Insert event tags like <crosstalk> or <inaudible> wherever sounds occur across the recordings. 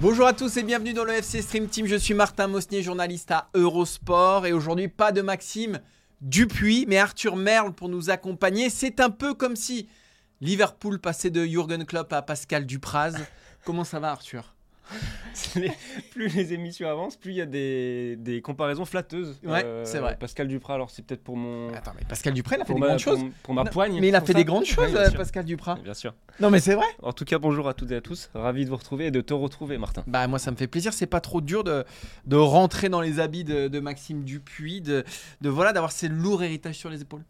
Bonjour à tous et bienvenue dans le FC Stream Team. Je suis Martin Mosnier, journaliste à Eurosport. Et aujourd'hui, pas de Maxime Dupuis, mais Arthur Merle pour nous accompagner. C'est un peu comme si Liverpool passait de Jürgen Klopp à Pascal Dupraz. Comment ça va, Arthur? <laughs> Les- plus les émissions avancent, plus il y a des, des comparaisons flatteuses. Euh, Ouais, c'est vrai. Pascal Duprat, alors c'est peut-être pour mon. Attends, mais Pascal Dupraz, il a fait des ma, grandes choses. pour- ma poigne. Mais il a fait ça. des grandes choses, euh. Pascal Dupraz. Bien sûr. Non, mais c'est vrai. En tout cas, bonjour à toutes et à tous. Ravi de vous retrouver et de te retrouver, Martin. Bah moi ça me fait plaisir, c'est pas trop dur de, de rentrer dans les habits de, de Maxime Dupuis, de, de voilà d'avoir ces lourds héritages sur les épaules.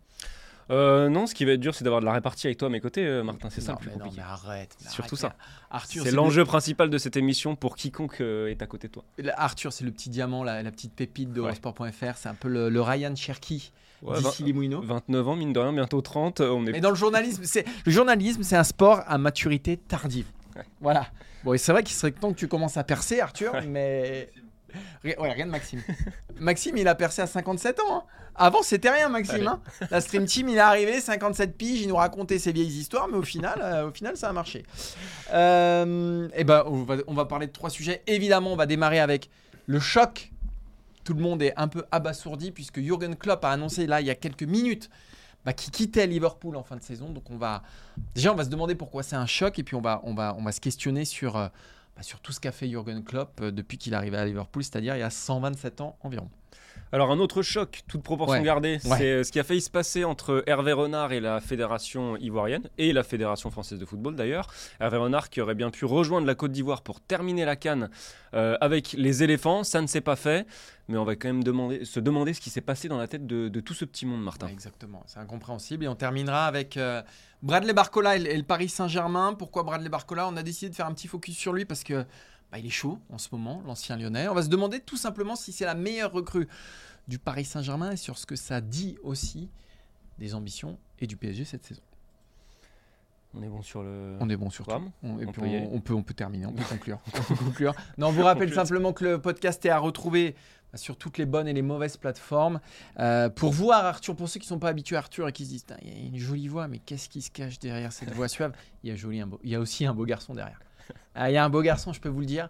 Euh, non, ce qui va être dur, c'est d'avoir de la répartie avec toi à mes côtés, euh, Martin. C'est ça Non, le plus mais non, mais arrête. mais Surtout arrête. ça. Arthur, C'est le- l'enjeu principal de cette émission pour quiconque euh, est à côté de toi. le- Arthur, c'est le petit diamant, la, la petite pépite de Ouais. Eurosport.fr. C'est un peu le, le Ryan Cherky Ouais, d'ici vingt- les Moulineaux. 29 ans, mine de rien, bientôt 30. euh, On est Mais dans le journalisme, c'est le journalisme, c'est un sport à maturité tardive. Ouais. Voilà. Bon, et c'est vrai qu'il serait temps que tu commences à percer, Arthur, mais Ouais, regarde Maxime. <laughs> Maxime, il a percé à 57 ans. hein. Avant, c'était rien, Maxime. Hein. La Stream Team, il est arrivé, 57 piges, il nous racontait ses vieilles histoires, mais au final, euh, au final ça a marché. Euh, et ben, on va, on va parler de trois sujets. Évidemment, on va démarrer avec le choc. Tout le monde est un peu abasourdi puisque Jürgen Klopp a annoncé là il y a quelques minutes bah, qu'il quittait Liverpool en fin de saison. Donc on va déjà on va se demander pourquoi c'est un choc et puis on va on va on va se questionner sur euh, sur tout ce qu'a fait Jürgen Klopp euh, depuis qu'il est arrivé à Liverpool, c'est-à-dire il y a 127 ans environ. Alors un autre choc, toute proportion Ouais. gardée, Ouais. c'est euh, ce qui a failli se passer entre Hervé Renard et la fédération ivoirienne, et la fédération française de football d'ailleurs. Hervé Renard qui aurait bien pu rejoindre la Côte d'Ivoire pour terminer la canne euh, avec les éléphants, ça ne s'est pas fait, mais on va quand même demander, se demander ce qui s'est passé dans la tête de, de tout ce petit monde, Martin. Ouais, exactement, c'est incompréhensible. Et on terminera avec euh, Bradley Barcola et, et le Paris Saint-Germain. Pourquoi Bradley Barcola? On a décidé de faire un petit focus sur lui parce que bah, il est chaud en ce moment, l'ancien lyonnais. On va se demander tout simplement si c'est la meilleure recrue du Paris Saint-Germain et sur ce que ça dit aussi des ambitions et du PSG cette saison. On est bon sur le... On est bon sur tout. Programme On, et On puis peut on, on peut, on peut terminer, on peut <laughs> conclure. On peut conclure. Non, on vous rappelle simplement que le podcast est à retrouver bah, sur toutes les bonnes et les mauvaises plateformes. Euh, pour voir Arthur, pour ceux qui ne sont pas habitués à Arthur et qui se disent, il y a une jolie voix, mais qu'est-ce qui se cache derrière cette voix suave? Il y, a joli, un beau- il y a aussi un beau garçon derrière. Ah, il y a un beau garçon, je peux vous le dire.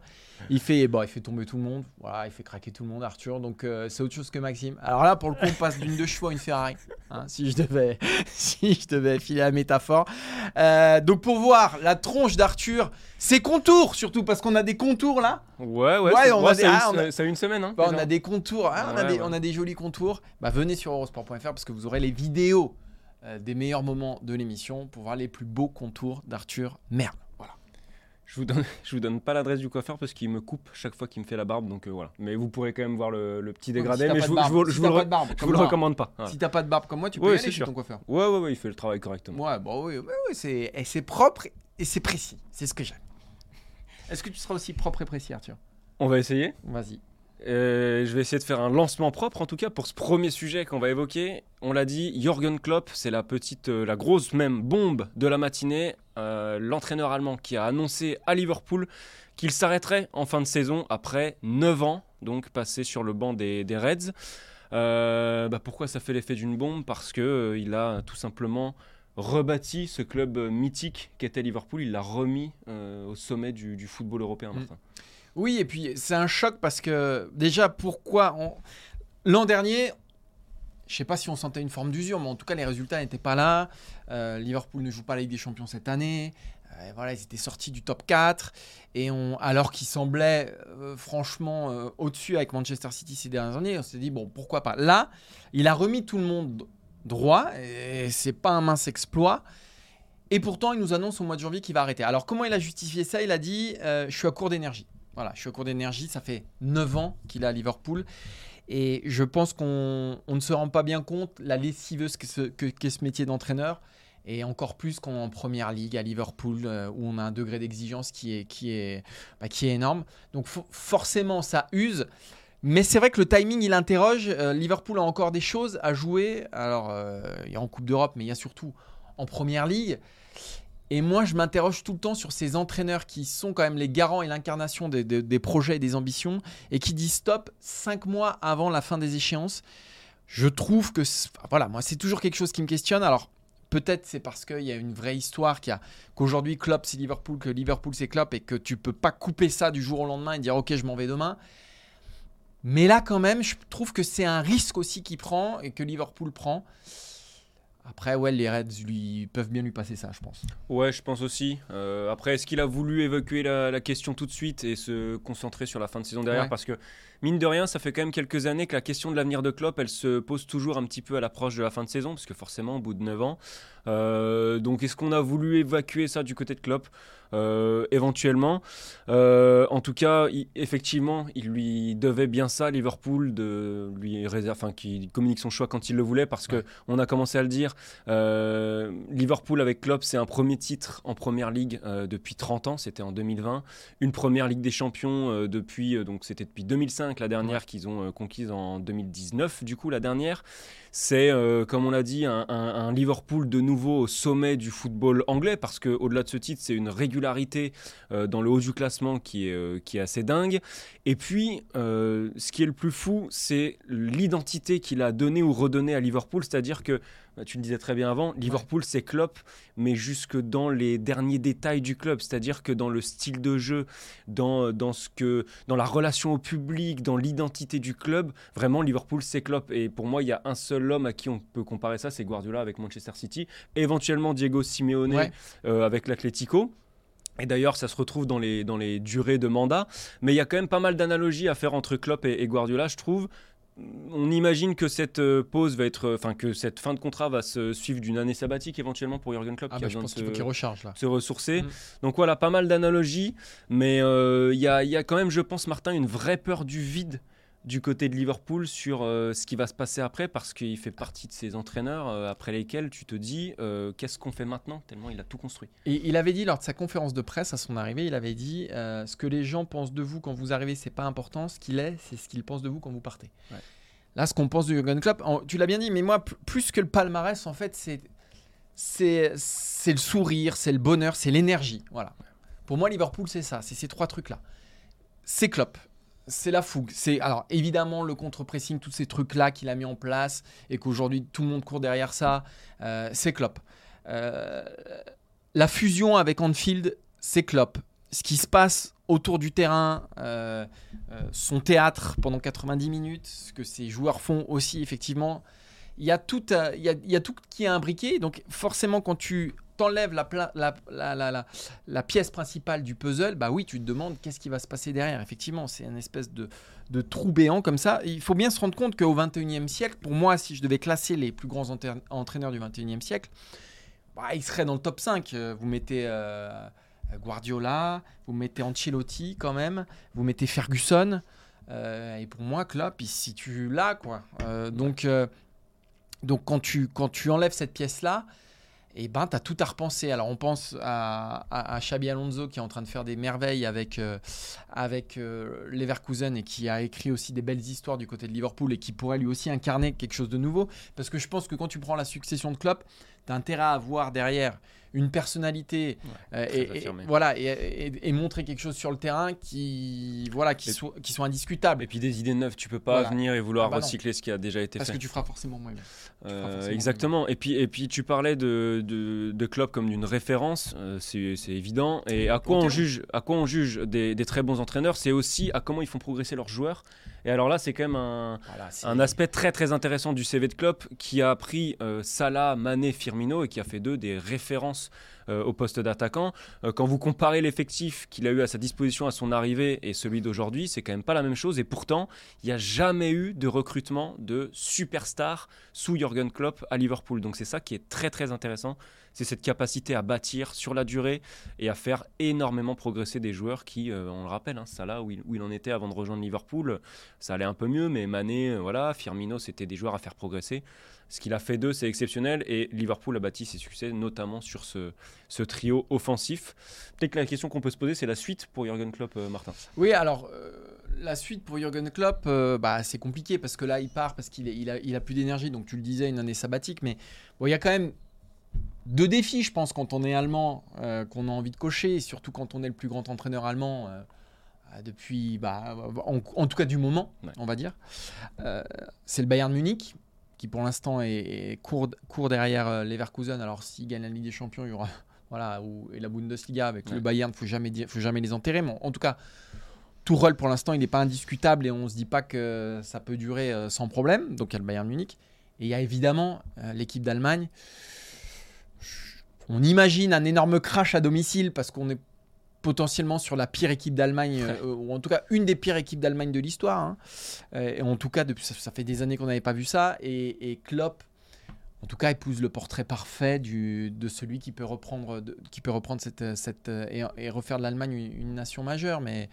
Il fait, bon, il fait tomber tout le monde. Voilà, il fait craquer tout le monde, Arthur. Donc euh, c'est autre chose que Maxime. Alors là, pour le coup, on passe d'une deux chevaux à une Ferrari. hein, si je devais, <laughs> si je devais filer la métaphore. Euh, donc pour voir la tronche d'Arthur, ses contours surtout parce qu'on a des contours là. Ouais, ouais, Ouais, on ah, une, on a- ça a une semaine. Hein, Bah, on a des contours, hein, on, a Ouais, des, ouais. on a des jolis contours. Bah, venez sur eurosport.fr parce que vous aurez les vidéos euh, des meilleurs moments de l'émission pour voir les plus beaux contours d'Arthur. Merde. Je vous donne, <laughs> je vous donne pas l'adresse du coiffeur parce qu'il me coupe chaque fois qu'il me fait la barbe, donc euh, voilà. Mais vous pourrez quand même voir le, le petit dégradé, Si mais je vous, barbe- je vous- si je vous t'as le, barbe, je vous recommande pas. voilà. Si t'as pas de barbe comme moi, tu peux Ouais, y aller chez sûr. ton coiffeur. Ouais, ouais, ouais, il fait le travail correctement. Ouais, bah oui, ouais, ouais, c'est et c'est propre et c'est précis. C'est ce que j'aime. Est-ce que tu seras aussi propre et précis, Arthur? On va essayer. Vas-y. Euh, je vais essayer de faire un lancement propre en tout cas pour ce premier sujet qu'on va évoquer. On l'a dit, Jürgen Klopp, c'est la petite, euh, la grosse même bombe de la matinée. Euh, L'entraîneur allemand qui a annoncé à Liverpool qu'il s'arrêterait en fin de saison après 9 ans, donc passé sur le banc des, des Reds. Bah, pourquoi ça fait l'effet d'une bombe? Parce que il a tout simplement rebâti ce club mythique qu'était Liverpool. Il l'a remis au sommet du, du football européen. Mm. Martin. Oui, et puis c'est un choc parce que déjà, pourquoi. L'an dernier, je sais pas si on sentait une forme d'usure, mais en tout cas, les résultats n'étaient pas là. Euh, Liverpool ne joue pas la Ligue des Champions cette année. Euh, voilà, ils étaient sortis du top 4. Et alors qu'ils semblaient euh, franchement au-dessus avec Manchester City ces dernières années, on s'est dit, bon, pourquoi pas. Là, il a remis tout le monde droit. Et c'est pas un mince exploit. Et pourtant, il nous annonce au mois de janvier qu'il va arrêter. Alors, comment il a justifié ça? Il a dit Je suis à court d'énergie. Voilà, je suis à court d'énergie. Ça fait 9 ans qu'il est à Liverpool. Et je pense qu'on on ne se rend pas bien compte la lessiveuse qu'est ce, que, ce métier d'entraîneur. Et encore plus quand on est en première ligue à Liverpool, euh, où on a un degré d'exigence qui est, qui est, bah, qui est énorme. Donc fo- forcément, ça use. Mais c'est vrai que le timing, il interroge. Euh, Liverpool a encore des choses à jouer. Alors, euh, il y a en Coupe d'Europe, mais il y a surtout en Première Ligue. Et moi, je m'interroge tout le temps sur ces entraîneurs qui sont quand même les garants et l'incarnation des, projets et des ambitions et qui disent stop cinq mois avant la fin des échéances. Je trouve que, voilà, moi, c'est toujours quelque chose qui me questionne. Alors, peut-être c'est parce qu'il y a une vraie histoire, a- qu'aujourd'hui, Klopp, c'est Liverpool, que Liverpool, c'est Klopp et que tu peux pas couper ça du jour au lendemain et dire, OK, je m'en vais demain. Mais là, quand même, je trouve que c'est un risque aussi qu'il prend et que Liverpool prend. Après, ouais, les Reds lui, peuvent bien lui passer ça, je pense. Ouais, je pense aussi. Euh, après, est-ce qu'il a voulu évacuer la, la question tout de suite et se concentrer sur la fin de saison derrière? Ouais. Parce que, mine de rien, ça fait quand même quelques années que la question de l'avenir de Klopp, elle se pose toujours un petit peu à l'approche de la fin de saison, parce que forcément, au bout de 9 ans. Euh, donc, est-ce qu'on a voulu évacuer ça du côté de Klopp? Euh, Éventuellement. Euh, en tout cas, il- effectivement, il lui devait bien ça, Liverpool, de lui réserve, enfin, qu'il communique son choix quand il le voulait, parce que on a commencé à le dire. Euh, Liverpool avec Klopp, c'est un premier titre en première ligue euh, depuis 30 ans, c'était en 2020. Une première ligue des champions euh, depuis, donc c'était depuis 2005 la dernière qu'ils ont conquise en 2019, du coup la dernière. C'est, euh, comme on l'a dit, un, un- un Liverpool de nouveau au sommet du football anglais, parce qu'au-delà de ce titre, c'est une régularité euh, dans le haut du classement qui est, euh, qui est assez dingue. Et puis, ce qui est le plus fou, c'est l'identité qu'il a donnée ou redonnée à Liverpool, c'est-à-dire que bah, tu le disais très bien avant, Liverpool c'est Klopp, mais jusque dans les derniers détails du club, c'est-à-dire que dans le style de jeu, dans, dans, ce que, dans la relation au public, dans l'identité du club, vraiment Liverpool c'est Klopp. Et pour moi, il y a un seul homme à qui on peut comparer ça, c'est Guardiola avec Manchester City, éventuellement Diego Simeone Ouais. euh, avec l'Atlético. Et d'ailleurs, ça se retrouve dans les, dans les durées de mandat. Mais il y a quand même pas mal d'analogies à faire entre Klopp et, et Guardiola, je trouve. On imagine que cette euh, pause va être, euh, enfin que cette fin de contrat va se suivre d'une année sabbatique éventuellement pour Jurgen Klopp Ah, qui bah, a je pense qu'il faut se- qu'il recharge là. se ressourcer. Mm. Donc voilà, pas mal d'analogies, mais euh, il y, a, y a quand même, je pense, Martin, une vraie peur du vide du côté de Liverpool sur euh, ce qui va se passer après, parce qu'il fait partie de ces entraîneurs euh, après lesquels tu te dis euh, qu'est-ce qu'on fait maintenant, tellement il a tout construit. Et il avait dit lors de sa conférence de presse à son arrivée, il avait dit euh, ce que les gens pensent de vous quand vous arrivez, c'est pas important. Ce qu'il est, c'est ce qu'ils pensent de vous quand vous partez. Ouais. Là, ce qu'on pense de Jurgen Klopp, en- tu l'as bien dit, mais moi, plus que le palmarès, en fait, c'est c'est c'est le sourire, c'est le bonheur, c'est l'énergie. Voilà. Pour moi, Liverpool, c'est ça, c'est ces trois trucs-là. C'est Klopp. C'est la fougue. C'est alors évidemment le contre-pressing, tous ces trucs-là qu'il a mis en place et qu'aujourd'hui tout le monde court derrière ça. euh, c'est Klopp. Euh, la fusion avec Anfield, c'est Klopp. Ce qui se passe autour du terrain, euh, son théâtre pendant 90 minutes, ce que ces joueurs font aussi, effectivement, il y a tout, il y a tout qui est imbriqué. Donc forcément, quand tu t'enlèves la, pièce principale du puzzle, bah oui, tu te demandes qu'est-ce qui va se passer derrière. Effectivement, c'est une espèce de, trou béant comme ça. Il faut bien se rendre compte qu'au 21e siècle, pour moi, si je devais classer les plus grands entraî- entraîneurs du 21e siècle, bah, il serait dans le top 5. Euh, Vous mettez euh, Guardiola, vous mettez Ancelotti quand même, vous mettez Ferguson. euh, et pour moi, Klopp, il se situe là. Quoi. Donc, donc quand, tu, quand tu enlèves cette pièce-là, et ben, tu as tout à repenser. Alors, on pense à, à, à Xabi Alonso qui est en train de faire des merveilles avec, euh, avec euh, Leverkusen et qui a écrit aussi des belles histoires du côté de Liverpool et qui pourrait lui aussi incarner quelque chose de nouveau. Parce que je pense que quand tu prends la succession de Klopp, tu as intérêt à avoir derrière une personnalité euh, et, voilà, et, et- et montrer quelque chose sur le terrain qui, voilà, qui, Et- soit, qui soit indiscutable. Et puis des idées neuves, tu peux pas Voilà. venir et vouloir Ah bah non. recycler ce qui a déjà été Parce fait. que tu feras forcément moins. Euh, exactement. Et puis, et puis tu parlais de, de, de Klopp comme d'une référence, euh, c'est évident. Et à quoi on juge, à quoi on juge des, des très bons entraîneurs, c'est aussi à comment ils font progresser leurs joueurs. Et alors là, c'est quand même un, Voilà, un aspect très très intéressant du CV de Klopp qui a pris euh, Salah, Mané, Firmino et qui a fait d'eux des références euh, au poste d'attaquant. Euh, quand vous comparez l'effectif qu'il a eu à sa disposition à son arrivée et celui d'aujourd'hui, c'est quand même pas la même chose. Et pourtant, il n'y a jamais eu de recrutement de superstar sous Jürgen Klopp à Liverpool. Donc c'est ça qui est très très intéressant. C'est cette capacité à bâtir sur la durée et à faire énormément progresser des joueurs qui, euh, on le rappelle, hein, ça là où il, où il, en était avant de rejoindre Liverpool, ça allait un peu mieux, mais Mané, voilà, Firmino, c'était des joueurs à faire progresser. Ce qu'il a fait d'eux, c'est exceptionnel et Liverpool a bâti ses succès notamment sur ce, ce trio offensif. Peut-être que la question qu'on peut se poser, c'est la suite pour Jürgen Klopp, euh, Martin. Oui, alors euh, la suite pour Jürgen Klopp, euh, bah, c'est compliqué parce que là, il part parce qu'il il a, il a plus d'énergie. Donc tu le disais, une année sabbatique. Mais bon, il y a quand même deux défis, je pense, quand on est allemand, euh, qu'on a envie de cocher, et surtout quand on est le plus grand entraîneur allemand euh, depuis, bah, en, en, tout cas du moment, ouais. on va dire. Euh, c'est le Bayern Munich, qui pour l'instant est, est court, court, derrière Leverkusen. Alors s'il gagne la Ligue des Champions, il y aura, <laughs> voilà, ou, et la Bundesliga avec ouais. le Bayern, il ne faut jamais, dire, faut jamais les enterrer. Mais en tout cas, tout rôle pour l'instant, il n'est pas indiscutable et on ne se dit pas que ça peut durer sans problème. Donc il y a le Bayern Munich. Et il y a évidemment l'équipe d'Allemagne. On imagine un énorme crash à domicile parce qu'on est potentiellement sur la pire équipe d'Allemagne, ouais. euh, ou en tout cas une des pires équipes d'Allemagne de l'histoire. Hein. Euh, et en tout cas, depuis, ça, ça fait des années qu'on n'avait pas vu ça. Et, et, Klopp, en tout cas, épouse le portrait parfait du, de celui qui peut reprendre, de, qui peut reprendre cette, cette, et, et refaire de l'Allemagne une, une, nation majeure. Mais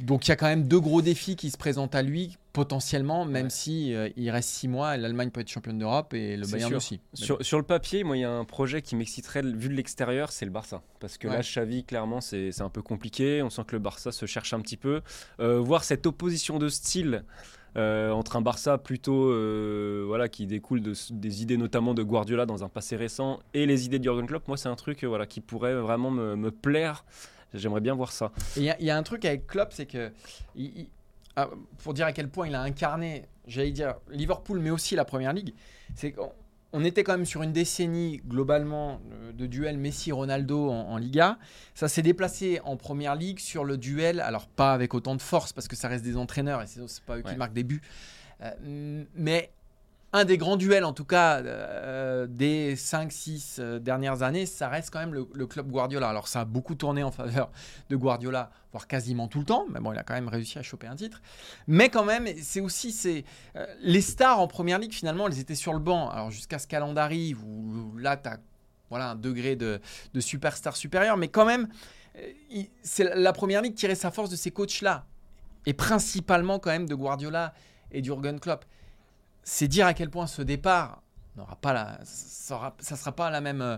donc il y a quand même deux gros défis qui se présentent à lui potentiellement, même ouais. si euh, il reste six mois, l'Allemagne peut être championne d'Europe et le Bayern sûr. aussi. Sur, sur, le papier, moi il y a un projet qui m'exciterait vu de l'extérieur, c'est le Barça, parce que ouais. là Xavi clairement c'est un peu compliqué, on sent que le Barça se cherche un petit peu, euh, voir cette opposition de style. Euh, entre un Barça plutôt euh, voilà qui découle de, des idées notamment de Guardiola dans un passé récent et les idées de Jurgen Klopp moi c'est un truc voilà qui pourrait vraiment me, me plaire J'aimerais bien voir ça. Il y, y, a un truc avec Klopp, c'est que, il, il, ah, pour dire à quel point il a incarné, j'allais dire, Liverpool, mais aussi la Première Ligue, c'est qu'on on était quand même sur une décennie globalement de duel Messi-Ronaldo en, en, Liga. Ça s'est déplacé en Première Ligue sur le duel, alors pas avec autant de force, parce que ça reste des entraîneurs et c'est pas eux ouais. qui marquent des buts, euh, mais un des grands duels, en tout cas, euh, des 5-6 euh, dernières années, ça reste quand même le, club Guardiola. Alors, ça a beaucoup tourné en faveur de Guardiola, voire quasiment tout le temps. Mais bon, il a quand même réussi à choper un titre. Mais quand même, c'est aussi. euh, les stars en première ligue, finalement, elles étaient sur le banc. Alors, jusqu'à ce qu'elle arrive, où, là, tu as voilà, un degré de, de superstar supérieur. Mais quand même, c'est la première ligue tirait sa force de ces coachs-là. Et principalement, quand même, de Guardiola et d'Urgen Klopp c'est dire à quel point ce départ n'aura pas la, ça, aura, ça sera pas la même, euh,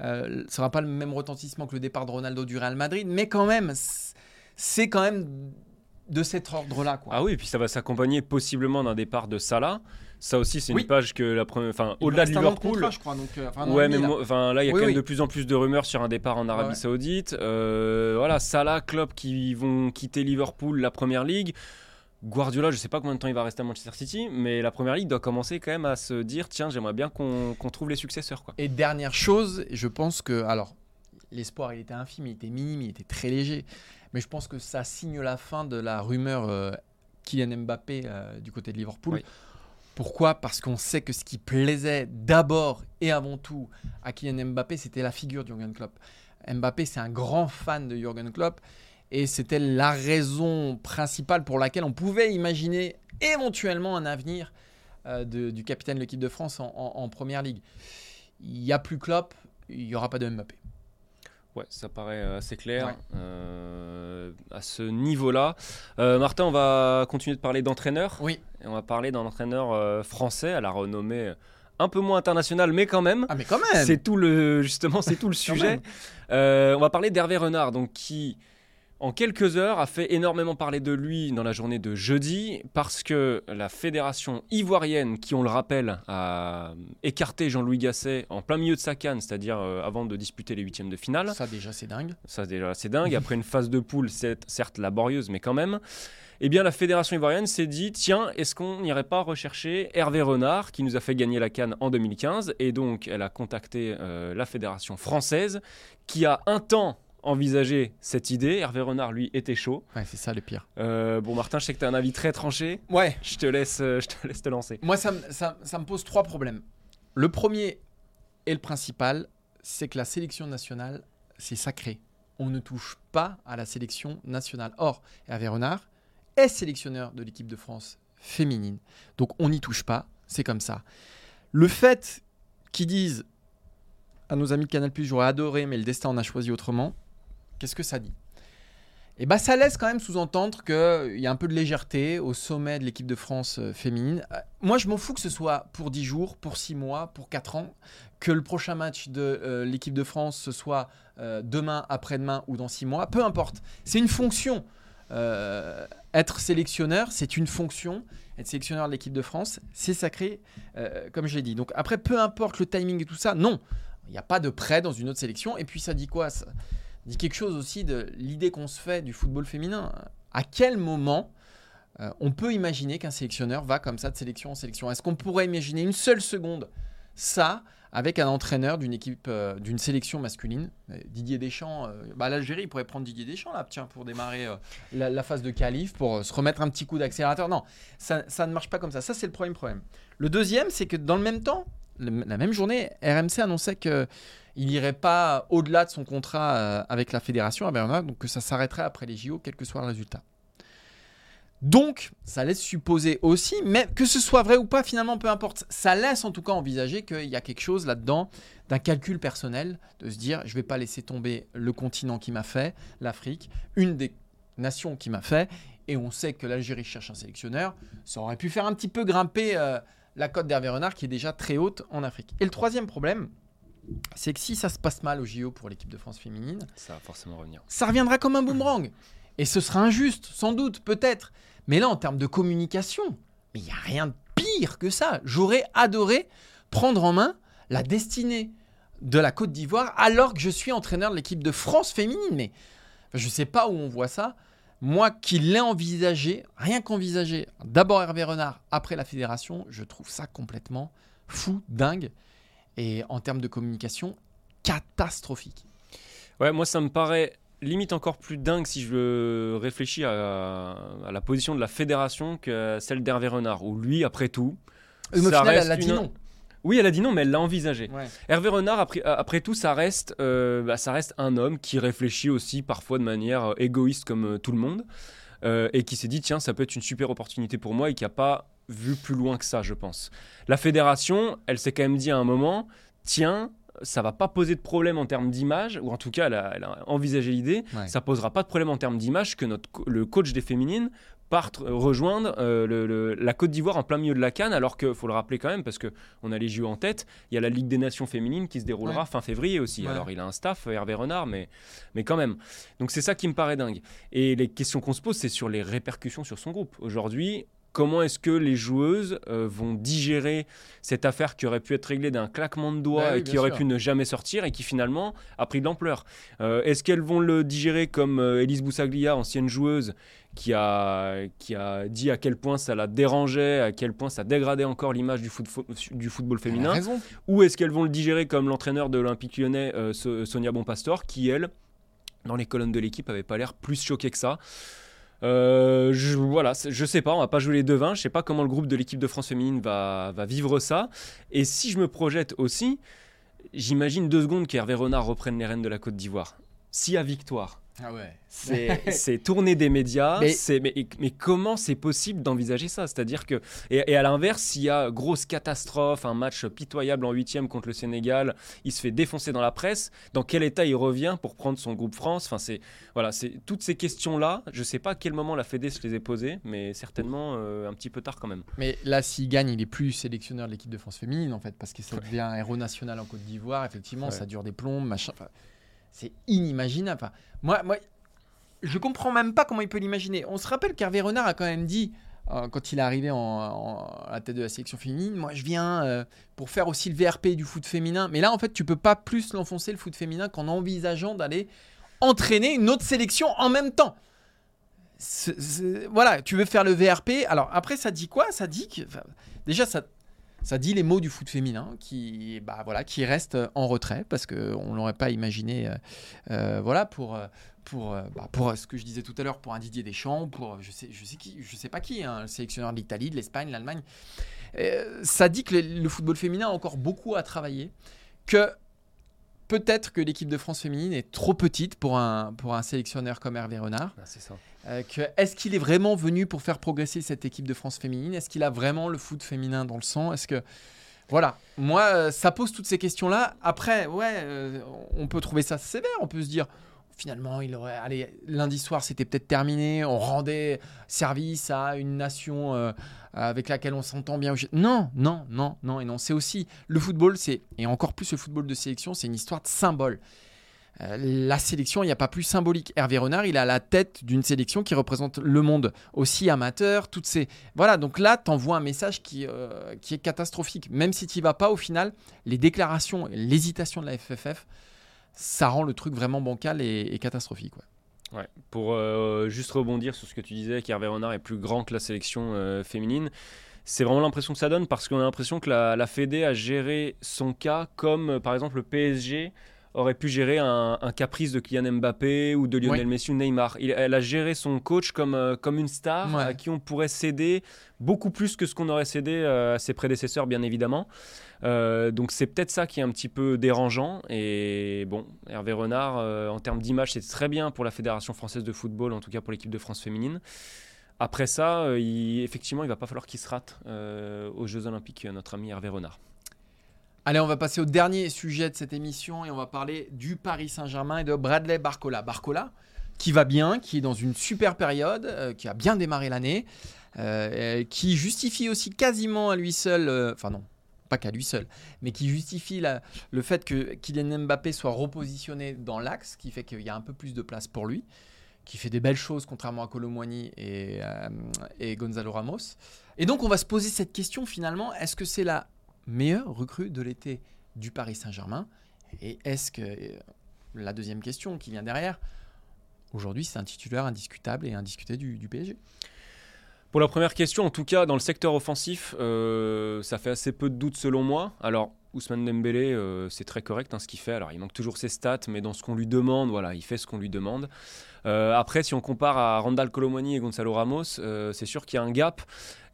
euh, sera pas le même retentissement que le départ de Ronaldo du Real Madrid, mais quand même, c'est quand même de cet ordre-là. Ah oui, et puis ça va s'accompagner possiblement d'un départ de Salah. Ça aussi, c'est oui. une page que la première, enfin, au-delà de Liverpool. Contrat, je crois, donc, euh, ouais, mais enfin, là, il y a oui, quand même de plus en plus de rumeurs sur un départ en Arabie ouais. Saoudite. Euh, voilà, Salah, Klopp qui vont quitter Liverpool, la première ligue. Guardiola, je ne sais pas combien de temps il va rester à Manchester City, mais la première ligue doit commencer quand même à se dire tiens, j'aimerais bien qu'on qu trouve les successeurs. Quoi. Et dernière chose, je pense que. Alors, l'espoir, il était infime, il était minime, il était très léger, mais je pense que ça signe la fin de la rumeur euh, Kylian Mbappé euh, du côté de Liverpool. Oui. Pourquoi? Parce qu'on sait que ce qui plaisait d'abord et avant tout à Kylian Mbappé, c'était la figure de Jurgen Klopp. Mbappé, c'est un grand fan de Jurgen Klopp. Et c'était la raison principale pour laquelle on pouvait imaginer éventuellement un avenir euh, de, du capitaine de l'équipe de France en, en, en, première ligue. Il n'y a plus Klopp, il n'y aura pas de Mbappé. Ouais, ça paraît assez clair ouais. euh, à ce niveau-là. Euh, Martin, on va continuer de parler d'entraîneur. Oui. Et on va parler d'un entraîneur euh, français à la renommée un peu moins international, mais quand même. Ah, mais quand même. C'est tout le justement, c'est tout le <laughs> sujet. Euh, on va parler d'Hervé Renard, donc qui en quelques heures, a fait énormément parler de lui dans la journée de jeudi parce que la fédération ivoirienne, qui on le rappelle, a écarté Jean-Louis Gasset en plein milieu de sa canne, c'est-à-dire euh, avant de disputer les huitièmes de finale. Ça déjà c'est dingue. Ça déjà c'est dingue. <laughs> Après une phase de poule, certes laborieuse, mais quand même. Eh bien, la fédération ivoirienne s'est dit tiens, est-ce qu'on n'irait pas rechercher Hervé Renard, qui nous a fait gagner la canne en 2015 Et donc, elle a contacté euh, la fédération française, qui a un temps envisager cette idée. Hervé Renard, lui, était chaud. Ouais, c'est ça le pire. Euh, bon, Martin, je sais que tu as un avis très tranché. Ouais. Je te laisse, euh, je te, <laughs> laisse te lancer. Moi, ça, ça, ça me pose trois problèmes. Le premier et le principal, c'est que la sélection nationale, c'est sacré. On ne touche pas à la sélection nationale. Or, Hervé Renard est sélectionneur de l'équipe de France féminine. Donc, on n'y touche pas. C'est comme ça. Le fait qu'ils disent à nos amis de Canal+, j'aurais adoré, mais le destin en a choisi autrement. Qu'est-ce que ça dit? Et bah ça laisse quand même sous-entendre qu'il y a un peu de légèreté au sommet de l'équipe de France euh, féminine. Euh, moi, je m'en fous que ce soit pour 10 jours, pour 6 mois, pour 4 ans, que le prochain match de euh, l'équipe de France ce soit demain, après-demain ou dans 6 mois, peu importe. C'est une fonction. être sélectionneur, c'est une fonction. Être sélectionneur de l'équipe de France, c'est sacré, comme je l'ai dit. Donc après, peu importe le timing et tout ça, non, il n'y a pas de prêt dans une autre sélection. Et puis ça dit quoi? Dit quelque chose aussi de l'idée qu'on se fait du football féminin. À quel moment euh, on peut imaginer qu'un sélectionneur va comme ça de sélection en sélection? Est-ce qu'on pourrait imaginer une seule seconde ça avec un entraîneur d'une équipe, euh, d'une sélection masculine? Euh, Didier Deschamps, bah, l'Algérie pourrait prendre Didier Deschamps là, tiens, pour démarrer la, phase de qualif, pour se remettre un petit coup d'accélérateur. Non, ça, ça, ne marche pas comme ça. Ça, c'est le premier problème. Le deuxième, c'est que dans le même temps, la même journée, RMC annonçait que il n'irait pas au-delà de son contrat euh, avec la fédération donc que ça s'arrêterait après les JO, quel que soit le résultat. Donc, ça laisse supposer aussi, mais que ce soit vrai ou pas, finalement, peu importe. Ça laisse en tout cas envisager qu'il y a quelque chose là-dedans d'un calcul personnel, de se dire, je ne vais pas laisser tomber le continent qui m'a fait, l'Afrique, une des nations qui m'a fait, et on sait que l'Algérie cherche un sélectionneur. Ça aurait pu faire un petit peu grimper euh, la cote d'Hervé Renard, qui est déjà très haute en Afrique. Et le troisième problème, c'est que si ça se passe mal au JO pour l'équipe de France féminine, ça va forcément revenir. Ça reviendra comme un boomerang. Et ce sera injuste, sans doute, peut-être. Mais là, en termes de communication, il n'y a rien de pire que ça. J'aurais adoré prendre en main la destinée de la Côte d'Ivoire alors que je suis entraîneur de l'équipe de France féminine. Mais je ne sais pas où on voit ça. Moi qui l'ai envisagé, rien qu'envisagé, d'abord Hervé Renard, après la fédération, je trouve ça complètement fou, dingue et en termes de communication, catastrophique. Ouais, moi ça me paraît limite encore plus dingue si je réfléchis à, la position de la fédération que celle d'Hervé Renard, où lui, après tout, ça reste elle a dit non. Oui, elle a dit non, mais elle l'a envisagé. Hervé Renard, après, après, tout, ça reste, euh, bah, ça reste un homme qui réfléchit aussi parfois de manière euh, égoïste comme euh, tout le monde, et qui s'est dit, tiens, ça peut être une super opportunité pour moi, et qui n'a pas vu plus loin que ça, je pense. La fédération, elle s'est quand même dit à un moment, tiens, ça va pas poser de problème en termes d'image, ou en tout cas, elle a, envisagé l'idée, ça posera pas de problème en termes d'image que notre, le coach des féminines parte euh, rejoindre euh, la Côte d'Ivoire en plein milieu de la Cannes, alors qu'il faut le rappeler quand même, parce qu'on a les JO en tête, il y a la Ligue des Nations féminines qui se déroulera fin février aussi. Alors il a un staff, Hervé Renard, mais, mais quand même. Donc c'est ça qui me paraît dingue. Et les questions qu'on se pose, c'est sur les répercussions sur son groupe. Aujourd'hui, Comment est-ce que les joueuses euh, vont digérer cette affaire qui aurait pu être réglée d'un claquement de doigts bah et qui aurait pu ne jamais sortir et qui finalement a pris de l'ampleur. Euh, Est-ce qu'elles vont le digérer comme euh, Elise Boussaglia, ancienne joueuse, qui a, qui a dit à quel point ça la dérangeait, à quel point ça dégradait encore l'image du, du, football féminin? Ou est-ce qu'elles vont le digérer comme l'entraîneur de l'Olympique lyonnais, Sonia Bonpastor, qui elle, dans les colonnes de l'équipe, avait pas l'air plus choquée que ça? Euh, je, voilà, je sais pas, on va pas jouer les devins. Je sais pas comment le groupe de l'équipe de France féminine va, va vivre ça. Et si je me projette aussi, j'imagine deux secondes qu'Hervé Renard reprenne les rênes de la Côte d'Ivoire. Si à victoire, ah ouais. C'est <laughs> tourner des médias. Mais, mais, mais comment c'est possible d'envisager ça? C'est-à-dire que. Et, à l'inverse, s'il y a grosse catastrophe, un match pitoyable en huitième contre le Sénégal, il se fait défoncer dans la presse, dans quel état il revient pour prendre son groupe France? Enfin, c'est. Voilà, c'est toutes ces questions-là. Je ne sais pas à quel moment la Fédé se les est posées, mais certainement euh, un petit peu tard quand même. Mais là, s'il gagne, il est plus sélectionneur de l'équipe de France féminine, en fait, parce que ça devient héros national en Côte d'Ivoire. Effectivement, ça dure des plombs, machin. C'est inimaginable. Moi, moi, je comprends même pas comment il peut l'imaginer. On se rappelle qu'Hervé Renard a quand même dit, euh, quand il est arrivé en, à la tête de la sélection féminine, moi je viens euh, pour faire aussi le VRP du foot féminin. Mais là, en fait, tu peux pas plus l'enfoncer le foot féminin qu'en envisageant d'aller entraîner une autre sélection en même temps. voilà, tu veux faire le VRP. Alors après, ça dit quoi? Ça dit que déjà ça ça dit les mots du foot féminin qui, bah, voilà, qui restent en retrait parce qu'on ne l'aurait pas imaginé euh, euh, voilà, pour, euh, pour, bah, pour ce que je disais tout à l'heure, pour un Didier Deschamps, pour je sais, je sais, qui, je sais pas qui, hein, le sélectionneur de l'Italie, de l'Espagne, l'Allemagne. ça dit que le, football féminin a encore beaucoup à travailler, que peut-être que l'équipe de France féminine est trop petite pour un, pour un sélectionneur comme Hervé Renard. Ah, c'est ça. Euh, est-ce qu'il est vraiment venu pour faire progresser cette équipe de France féminine? Est-ce qu'il a vraiment le foot féminin dans le sang? Est-ce que Voilà, moi, euh, ça pose toutes ces questions-là. Après, ouais, euh, on peut trouver ça sévère. On peut se dire, finalement, il aurait. Allez, lundi soir, c'était peut-être terminé. On rendait service à une nation avec laquelle on s'entend bien. Non, non, non, non et non. C'est aussi le football, c'est et encore plus le football de sélection, c'est une histoire de symbole. Euh, la sélection, il n'y a pas plus symbolique. Hervé Renard, il a la tête d'une sélection qui représente le monde aussi amateur. Toutes ces voilà. Donc là, tu envoies un message qui, euh, qui est catastrophique. Même si tu vas pas, au final, les déclarations, l'hésitation de la FFF, ça rend le truc vraiment bancal et, catastrophique. Ouais. Pour euh, juste rebondir sur ce que tu disais, qu'Hervé Renard est plus grand que la sélection féminine. C'est vraiment l'impression que ça donne parce qu'on a l'impression que la, la Fédé a géré son cas comme par exemple le PSG aurait pu gérer un, caprice de Kylian Mbappé ou de Lionel Messi ou Neymar. elle a géré son coach comme, euh, comme une star à qui on pourrait céder beaucoup plus que ce qu'on aurait cédé euh, à ses prédécesseurs, bien évidemment. Euh, donc c'est peut-être ça qui est un petit peu dérangeant. Et bon, Hervé Renard, en termes d'image, c'est très bien pour la Fédération française de football, en tout cas pour l'équipe de France féminine. Après ça, effectivement, il va pas falloir qu'il se rate aux Jeux Olympiques, notre ami Hervé Renard. Allez, on va passer au dernier sujet de cette émission et on va parler du Paris Saint-Germain et de Bradley Barcola. Barcola, qui va bien, qui est dans une super période, euh, qui a bien démarré l'année, euh, qui justifie aussi quasiment à lui seul, euh, enfin non, pas qu'à lui seul, mais qui justifie le fait que Kylian Mbappé soit repositionné dans l'axe, qui fait qu'il y a un peu plus de place pour lui, qui fait des belles choses contrairement à Colomwani et, et Gonzalo Ramos. Et donc on va se poser cette question finalement, est-ce que c'est la meilleur recrue de l'été du Paris Saint-Germain Et est-ce que, euh, la deuxième question qui vient derrière, aujourd'hui c'est un titulaire indiscutable et indiscuté du, PSG pour la première question, en tout cas, dans le secteur offensif, euh, ça fait assez peu de doutes selon moi. Alors, Ousmane Dembélé, euh, c'est très correct hein, ce qu'il fait. Alors, il manque toujours ses stats, mais dans ce qu'on lui demande, voilà, il fait ce qu'on lui demande. après, si on compare à Randall Colomani et Gonzalo Ramos, c'est sûr qu'il y a un gap.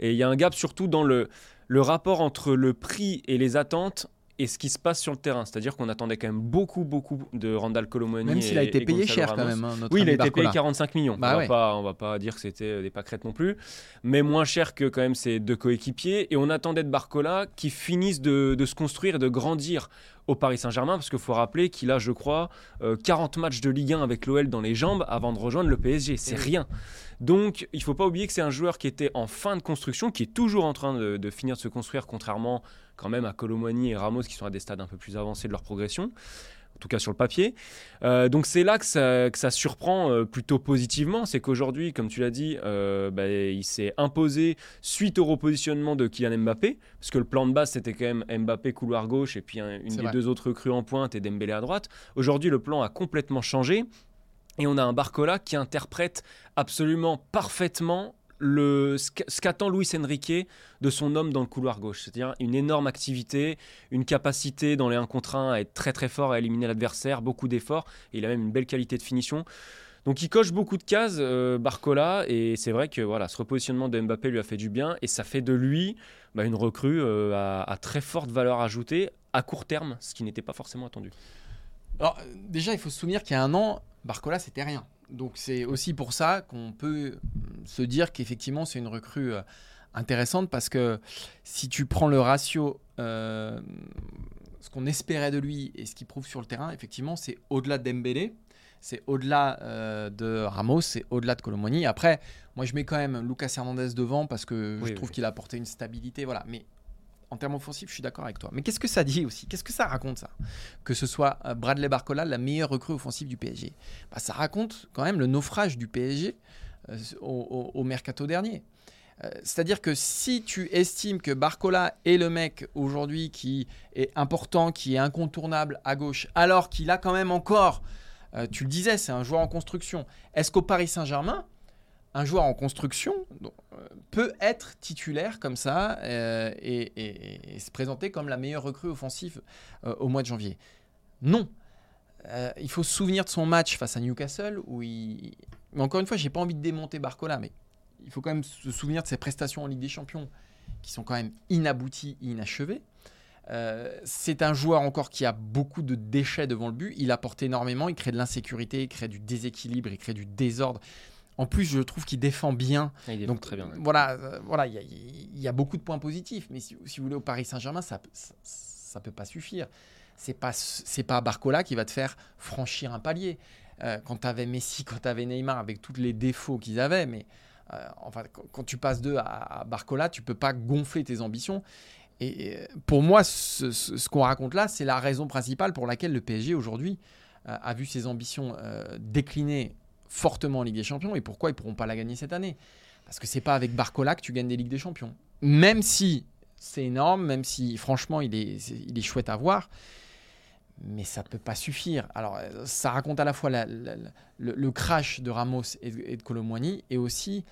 Et il y a un gap surtout dans le, le rapport entre le prix et les attentes et ce qui se passe sur le terrain. C'est-à-dire qu'on attendait quand même beaucoup, beaucoup de Randall Colomoni. Même s'il a été payé cher quand même. Hein, oui, il a été payé 45 millions. Bah on, va pas, va pas dire que c'était des pâquerettes non plus. Mais moins cher que quand même ses deux coéquipiers. Et on attendait de Barcola qui finisse de, de se construire et de grandir au Paris Saint-Germain, parce qu'il faut rappeler qu'il a, je crois, 40 euh, matchs de Ligue 1 avec l'OL dans les jambes avant de rejoindre le PSG. C'est rien. Donc, il ne faut pas oublier que c'est un joueur qui était en fin de construction, qui est toujours en train de, finir de se construire, contrairement quand même à Colomani et Ramos, qui sont à des stades un peu plus avancés de leur progression en tout cas sur le papier. Euh, donc c'est là que ça, surprend euh, plutôt positivement, c'est qu'aujourd'hui, comme tu l'as dit, euh, bah, il s'est imposé suite au repositionnement de Kylian Mbappé, parce que le plan de base c'était quand même Mbappé couloir gauche et puis une des deux autres recrues en pointe et Dembélé à droite. Aujourd'hui le plan a complètement changé et on a un Barcola qui interprète absolument parfaitement le, ce qu'attend Luis Enrique de son homme dans le couloir gauche. C'est-à-dire une énorme activité, une capacité dans les 1 contre 1 à être très très fort, à éliminer l'adversaire, beaucoup d'efforts. Et il a même une belle qualité de finition. Donc il coche beaucoup de cases, euh, Barcola, et c'est vrai que voilà, ce repositionnement de Mbappé lui a fait du bien, et ça fait de lui bah, une recrue euh, à, très forte valeur ajoutée à court terme, ce qui n'était pas forcément attendu. Alors déjà, il faut se souvenir qu'il y a un an, Barcola, c'était rien. Donc c'est aussi pour ça qu'on peut se dire qu'effectivement c'est une recrue euh, intéressante parce que si tu prends le ratio, euh, ce qu'on espérait de lui et ce qu'il prouve sur le terrain, effectivement c'est au-delà de Dembélé, c'est au-delà euh, de Ramos, c'est au-delà de Colomoni. Après, moi je mets quand même Lucas Hernandez devant parce que je trouve qu'il a apporté une stabilité, voilà. Mais en termes offensifs, je suis d'accord avec toi. Mais qu'est-ce que ça dit aussi? Qu'est-ce que ça raconte ça? Que ce soit euh, Bradley Barcola, la meilleure recrue offensive du PSG. Bah, ça raconte quand même le naufrage du PSG euh, au, mercato dernier. Euh, c'est-à-dire que si tu estimes que Barcola est le mec aujourd'hui qui est important, qui est incontournable à gauche, alors qu'il a quand même encore, tu le disais, c'est un joueur en construction, est-ce qu'au Paris Saint-Germain, un joueur en construction euh, peut être titulaire comme ça euh, et, se présenter comme la meilleure recrue offensive euh, au mois de janvier. Non. il faut se souvenir de son match face à Newcastle où il. Mais encore une fois, j'ai pas envie de démonter Barcola, mais il faut quand même se souvenir de ses prestations en Ligue des Champions qui sont quand même inabouties, inachevées. c'est un joueur encore qui a beaucoup de déchets devant le but. Il apporte énormément, il crée de l'insécurité, il crée du déséquilibre, il crée du désordre En plus, je trouve qu'il défend bien. Ah, il est Donc très bien. Voilà, euh, voilà, il y, a- il y a beaucoup de points positifs. Mais si, si vous voulez au Paris Saint-Germain, ça, ça, ça peut pas suffire. C'est pas c'est pas Barcola qui va te faire franchir un palier. Euh, quand tu avais Messi, quand tu avais Neymar, avec tous les défauts qu'ils avaient, mais euh, enfin, quand, tu passes d'eux à, à Barcola, tu peux pas gonfler tes ambitions. Et pour moi, ce, ce- ce qu'on raconte là, c'est la raison principale pour laquelle le PSG aujourd'hui a vu ses ambitions décliner fortement en Ligue des Champions et pourquoi ils pourront pas la gagner cette année? Parce que c'est pas avec Barcola que tu gagnes des Ligues des Champions. Même si c'est énorme, même si franchement il est, il est chouette à voir, mais ça peut pas suffire. Alors ça raconte à la fois le, crash de Ramos et de, et de Colomboigny et aussi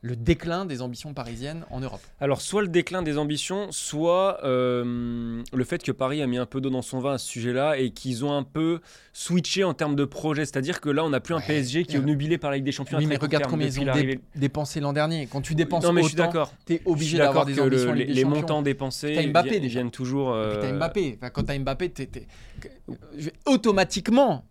le déclin des ambitions parisiennes en Europe. Alors, soit le déclin des ambitions, soit euh, le fait que Paris a mis un peu d'eau dans son vin à ce sujet-là et qu'ils ont un peu switché en termes de projet. C'est-à-dire que là, on n'a plus un. PSG qui est obnubilé par la Ligue des Champions. Oui, mais regarde combien ils ont dé- dépensé l'an dernier. Quand tu dépenses Non, mais autant, Je suis obligé d'avoir des ambitions le- les, montants dépensés T'as Mbappé, viennent, déjà. viennent toujours. Et puis t'as euh, Mbappé. Enfin, quand Mbappé, t'es, t'es- que- je vais- automatiquement,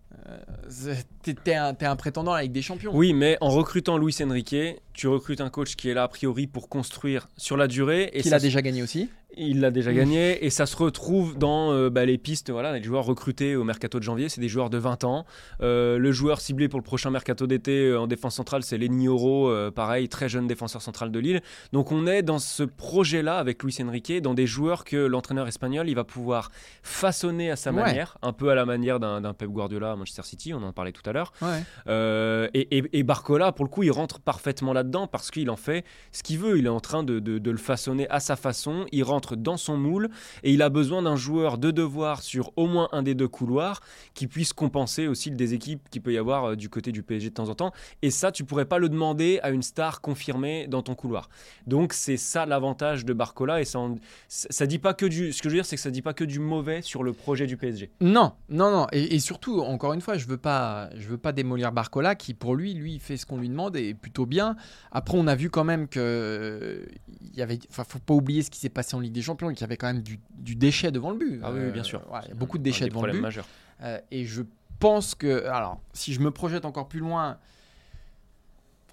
t'es, t'es un, prétendant Ligue des Champions. Oui, mais en recrutant Luis Enrique, tu recrutes un coach qui est là a priori pour construire sur la durée. Et Qu'il a déjà gagné aussi. Il l'a déjà gagné et ça se retrouve dans euh, bah, les pistes. Voilà, les joueurs recrutés au mercato de janvier, c'est des joueurs de 20 ans. Euh, le joueur ciblé pour le prochain mercato d'été euh, en défense centrale, c'est Lenny Oro, pareil, très jeune défenseur central de Lille. Donc on est dans ce projet-là avec Luis Enrique, dans des joueurs que l'entraîneur espagnol il va pouvoir façonner à sa Ouais. manière, un peu à la manière d'un Pep Guardiola à Manchester City, on en parlait tout à l'heure. Ouais. Et, et- et Barcola, pour le coup, il rentre parfaitement là-dedans parce qu'il en fait ce qu'il veut. Il est en train de, de- de le façonner à sa façon. Il rentre dans son moule et il a besoin d'un joueur de devoir sur au moins un des deux couloirs qui puisse compenser aussi le déséquilibre qu'il peut y avoir euh, du côté du PSG de temps en temps. Et ça, tu pourrais pas le demander à une star confirmée dans ton couloir. Donc c'est ça l'avantage de Barcola et ça, ça, dit pas que du. Ce que je veux dire, c'est que ça dit pas que du mauvais sur le projet du PSG. Non, non, non. Et, surtout, encore une fois, je veux pas, je veux pas démolir Barcola, qui pour lui, lui, fait ce qu'on lui demande et plutôt bien. Après, on a vu quand même que euh, il y avait, enfin, faut pas oublier ce qui s'est passé en Ligue des Champions, qu'il y avait quand même du, du déchet devant le but. Ah oui, Euh, bien sûr. ouais, il y a beaucoup de déchets devant le but. majeurs. Euh, et je pense que, alors, si je me projette encore plus loin,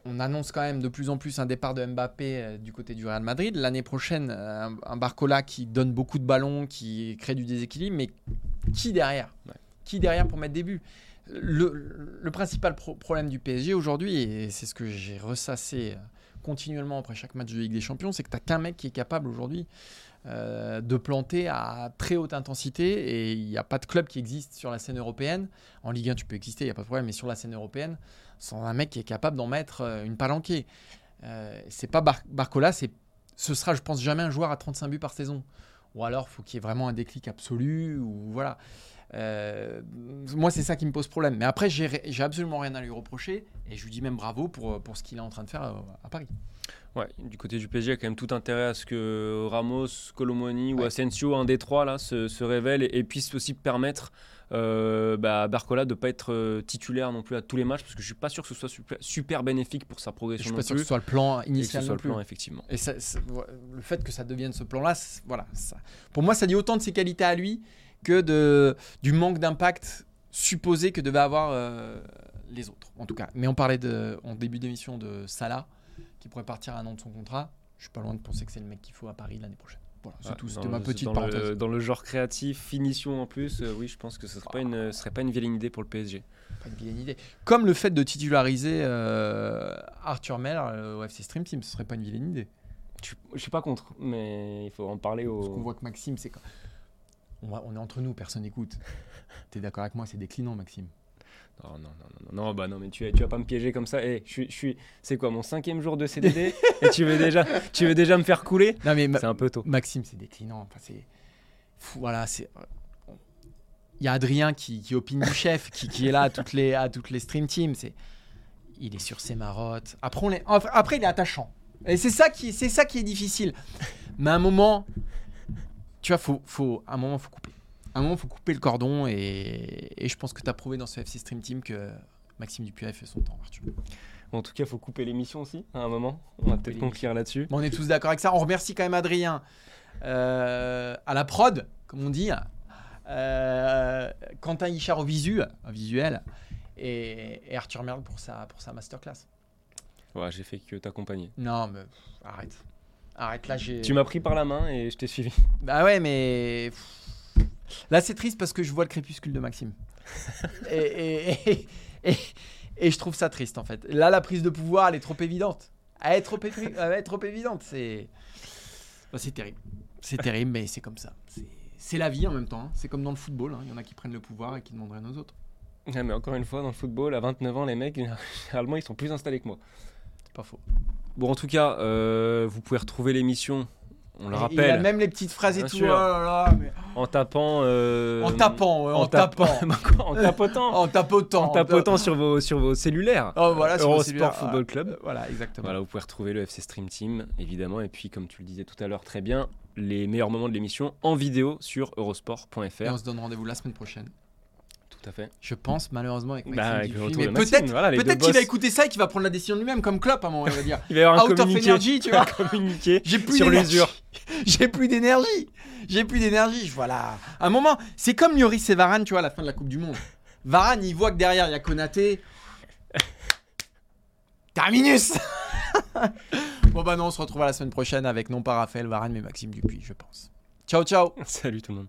on annonce quand même de plus en plus un départ de Mbappé euh, du côté du Real Madrid. L'année prochaine, euh, un, Barcola qui donne beaucoup de ballons, qui crée du déséquilibre, mais qui derrière? Ouais. Qui derrière pour mettre des buts? Le, le principal pro- problème du PSG aujourd'hui, et c'est ce que j'ai ressassé euh, continuellement après chaque match de Ligue des Champions, c'est que tu n'as qu'un mec qui est capable aujourd'hui euh, de planter à très haute intensité et il n'y a pas de club qui existe sur la scène européenne. En Ligue 1, tu peux exister, il n'y a pas de problème, mais sur la scène européenne, sans un mec qui est capable d'en mettre euh, une palanquée. Euh, c'est pas Bar- Barcola, ce sera, je pense, jamais un joueur à 35 buts par saison. Ou alors, faut qu'il y ait vraiment un déclic absolu, ou voilà. Euh, moi, c'est ça qui me pose problème. Mais après, j'ai, absolument rien à lui reprocher, et je lui dis même bravo pour, pour ce qu'il est en train de faire euh, à Paris. Ouais, du côté du PSG, il y a quand même tout intérêt à ce que Ramos, Colomoni ou Ouais. Asensio, un des trois, là, se, se révèle et, et puisse aussi permettre euh, bah, à Barcola de ne pas être euh, titulaire non plus à tous les matchs, parce que je suis pas sûr que ce soit super, super bénéfique pour sa Je progression suis pas sûr que ce soit le plan et que ce initial soit non le plan, effectivement. Et ça- ça- le fait que ça devienne ce plan-là, voilà, ça- pour moi, ça dit autant de ses qualités à lui que de, du manque d'impact supposé que devaient avoir euh, les autres, en tout cas. Mais on parlait de, en début d'émission de Salah, qui pourrait partir à un an de son contrat. Je suis pas loin de penser que c'est le mec qu'il faut à Paris l'année prochaine. Voilà, c'est Ouais, tout. C'était ma petite dans parenthèse. Le, dans le genre créatif, finition en plus, euh, oui, je pense que ce serait pas une, ce serait pas une vilaine idée pour le PSG. Pas une vilaine idée. Comme le fait de titulariser euh, Arthur Mel au FC Stream Team, ce serait pas une vilaine idée. Je, je suis pas contre, mais il faut en parler Parce qu'on au. voit que Maxime, c'est quand- on, va- on est entre nous, personne n'écoute. <laughs> T'es d'accord avec moi, c'est déclinant, Maxime. Non, non, non, non, non, non, bah non, mais tu, tu vas pas me piéger comme ça. Eh, je suis, c'est quoi mon cinquième jour de CDD <laughs> et tu veux déjà, tu veux déjà me faire couler? Non mais Ma- C'est un peu tôt. Maxime, c'est déclinant. Enfin, c'est voilà, c'est. Il y a Adrien qui, qui opine du chef, qui, qui est là à toutes les à toutes les stream teams. C'est, il est sur ses marottes. Après, on enfin, après, il est attachant. Et c'est ça qui, c'est ça qui est difficile. Mais à un moment, tu vois, faut, faut, à un moment, faut couper. À un moment, faut couper le cordon. Et, et je pense que tu as prouvé dans ce FC Stream Team que Maxime Dupuis a fait son temps, Arthur. En tout cas, faut couper l'émission aussi à un moment. On va peut-être conclure là-dessus. Bon, on est tous d'accord avec ça. On remercie quand même Adrien euh, à la prod, comme on dit. Euh, Quentin Hichard au visu, au visuel. Et, et Arthur Merle pour sa, pour sa masterclass. Ouais, j'ai fait que t'accompagner. Non, mais pff, arrête. Arrête, là j'ai. Tu m'as pris par la main et je t'ai suivi. <laughs> Bah ouais, mais. Là c'est triste parce que je vois le crépuscule de Maxime. <laughs> et, et, et, et- et je trouve ça triste en fait. Là, la prise de pouvoir, elle est trop évidente. Elle est trop, évi- elle est trop évidente. C'est. Bah, c'est terrible. C'est terrible, mais c'est comme ça. C'est- la vie en même temps. hein. C'est comme dans le football. hein. Il y en a qui prennent le pouvoir et qui demandent rien aux autres. Ouais, mais encore une fois, dans le football, à 29 ans, les mecs, généralement, ils sont plus installés que moi. Pas faux. Bon, en tout cas, euh, vous pouvez retrouver l'émission, on le Et Il a rappelle, même les petites phrases et tout. Oh là là, mais- en tapant. euh, En tapant, ouais, en, tap- tapant. <laughs> Bah en tapotant. en tapotant. en tapotant sur vos, sur vos cellulaires. Oh, voilà, Eurosport. Football Ah, Club. euh, Voilà, exactement. Voilà, vous pouvez retrouver le FC Stream Team, évidemment. Et puis, comme tu le disais tout à l'heure très bien, les meilleurs moments de l'émission en vidéo sur Et eurosport.fr. on se donne rendez-vous la semaine prochaine. Tout à fait. Je pense malheureusement avec Maxime Bah, avec Mais peut-être voilà, deux qu'il va écouter ça et qu'il va prendre la décision de lui-même comme Klopp à un moment il va dire <laughs> Il va y avoir un out of energy tu <laughs> vois. j'ai plus sur d'énergie. l'usure. <laughs> j'ai plus d'énergie. J'ai plus d'énergie voilà. À un moment c'est comme Lloris et Varane tu vois à la fin de la Coupe du Monde. Varane il voit que derrière il y a Konaté. Terminus bon bah non on se retrouvera la semaine prochaine avec non pas Raphaël Varane mais Maxime Dupuis je pense. Ciao ciao. Salut tout le monde.